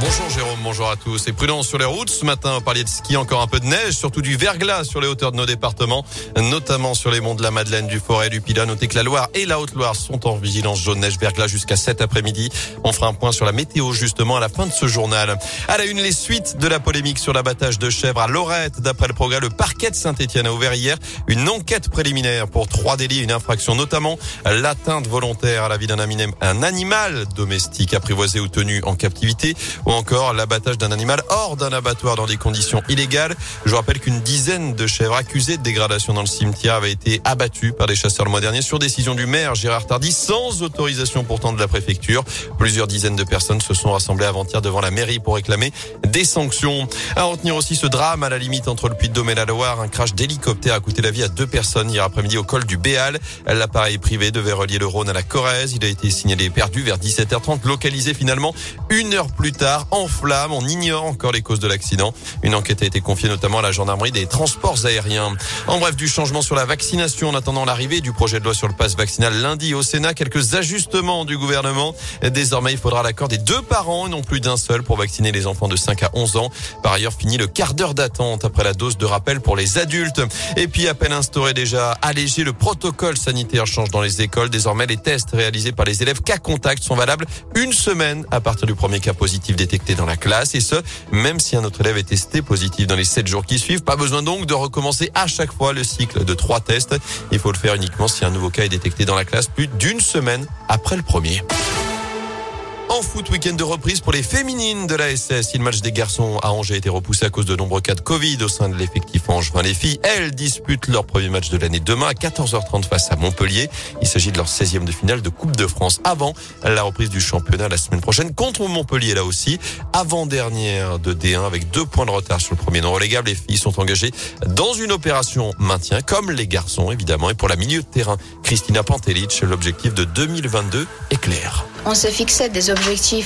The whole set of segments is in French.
Bonjour Jérôme, bonjour à tous. Et prudence sur les routes. Ce matin, on parlait de ski, encore un peu de neige, surtout du verglas sur les hauteurs de nos départements, notamment sur les monts de la Madeleine, du Forêt, du Pilat. Notez que la Loire et la Haute-Loire sont en vigilance jaune neige verglas jusqu'à cet après-midi. On fera un point sur la météo justement à la fin de ce journal. À la une, les suites de la polémique sur l'abattage de chèvres à Lorette. D'après le progrès, le parquet de Saint-Etienne a ouvert hier une enquête préliminaire pour trois délits une infraction, notamment l'atteinte volontaire à la vie d'un animal domestique apprivoisé ou tenu en captivité ou encore l'abattage d'un animal hors d'un abattoir dans des conditions illégales. Je rappelle qu'une dizaine de chèvres accusées de dégradation dans le cimetière avaient été abattues par des chasseurs le mois dernier sur décision du maire Gérard Tardy sans autorisation pourtant de la préfecture. Plusieurs dizaines de personnes se sont rassemblées avant-hier devant la mairie pour réclamer des sanctions. À retenir aussi ce drame à la limite entre le Puy-de-Dôme et la Loire. Un crash d'hélicoptère a coûté la vie à deux personnes hier après-midi au col du Béal. L'appareil privé devait relier le Rhône à la Corrèze. Il a été signalé perdu vers 17h30, localisé finalement une heure plus tard en flamme. On ignore encore les causes de l'accident. Une enquête a été confiée notamment à la gendarmerie des transports aériens. En bref, du changement sur la vaccination en attendant l'arrivée du projet de loi sur le passe vaccinal lundi au Sénat. Quelques ajustements du gouvernement. Désormais, il faudra l'accord des deux parents et non plus d'un seul pour vacciner les enfants de 5 à 11 ans. Par ailleurs, fini le quart d'heure d'attente après la dose de rappel pour les adultes. Et puis, à peine instauré déjà, allégé, le protocole sanitaire change dans les écoles. Désormais, les tests réalisés par les élèves cas contact sont valables une semaine à partir du premier cas positif dans la classe et ce, même si un autre élève est testé positif dans les sept jours qui suivent. Pas besoin donc de recommencer à chaque fois le cycle de trois tests. Il faut le faire uniquement si un nouveau cas est détecté dans la classe plus d'une semaine après le premier. En foot, week-end de reprise pour les féminines de la SS. Le match des garçons à Angers a été repoussé à cause de nombreux cas de Covid au sein de l'effectif angevin, les filles, elles disputent leur premier match de l'année demain à 14h30 face à Montpellier. Il s'agit de leur 16e de finale de Coupe de France avant la reprise du championnat la semaine prochaine contre Montpellier là aussi. Avant-dernière de D1 avec deux points de retard sur le premier non relégable. Les filles sont engagées dans une opération maintien comme les garçons évidemment. Et pour la milieu de terrain, Christina Pantelic, l'objectif de 2022 est clair. On des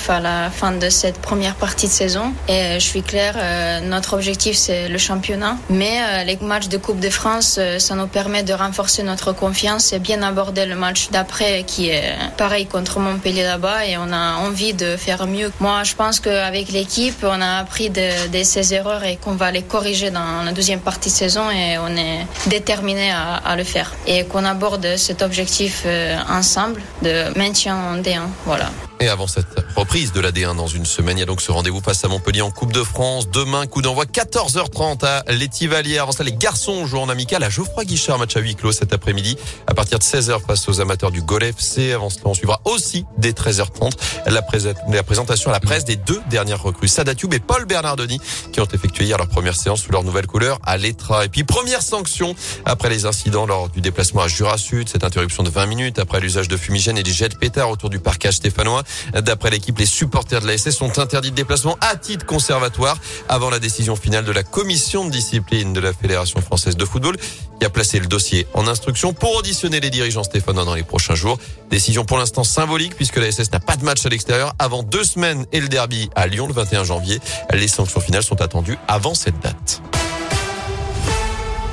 à la fin de cette première partie de saison et je suis claire, euh, notre objectif c'est le championnat. Mais euh, les matchs de Coupe de France, euh, ça nous permet de renforcer notre confiance et bien aborder le match d'après qui est pareil contre Montpellier là-bas et on a envie de faire mieux. Moi, je pense qu'avec l'équipe, on a appris de, de ces erreurs et qu'on va les corriger dans la deuxième partie de saison et on est déterminé à, à le faire et qu'on aborde cet objectif ensemble de maintien en D1. Voilà. Et avant cette reprise de la D1 dans une semaine, il y a donc ce rendez-vous face à Montpellier en Coupe de France. Demain, coup d'envoi 14h30 à l'Étivalier. Avant ça, les garçons jouent en amical à Geoffroy Guichard, match à huis clos cet après-midi à partir de 16h face aux amateurs du Gol FC. Avant cela, on suivra aussi dès 13h30 la, la présentation à la presse des deux dernières recrues, Sadatube et Paul Bernardoni, qui ont effectué hier leur première séance sous leur nouvelle couleur à l'Etra. Et puis, première sanction après les incidents lors du déplacement à Jura Sud, cette interruption de 20 minutes après l'usage de fumigène et des jets de pétard autour du parcage stéphanois. D'après l'équipe, les supporters de la SS sont interdits de déplacement à titre conservatoire avant la décision finale de la commission de discipline de la Fédération française de football qui a placé le dossier en instruction pour auditionner les dirigeants stéphanois dans les prochains jours. Décision pour l'instant symbolique puisque la SS n'a pas de match à l'extérieur avant deux semaines et le derby à Lyon le 21 janvier. Les sanctions finales sont attendues avant cette date.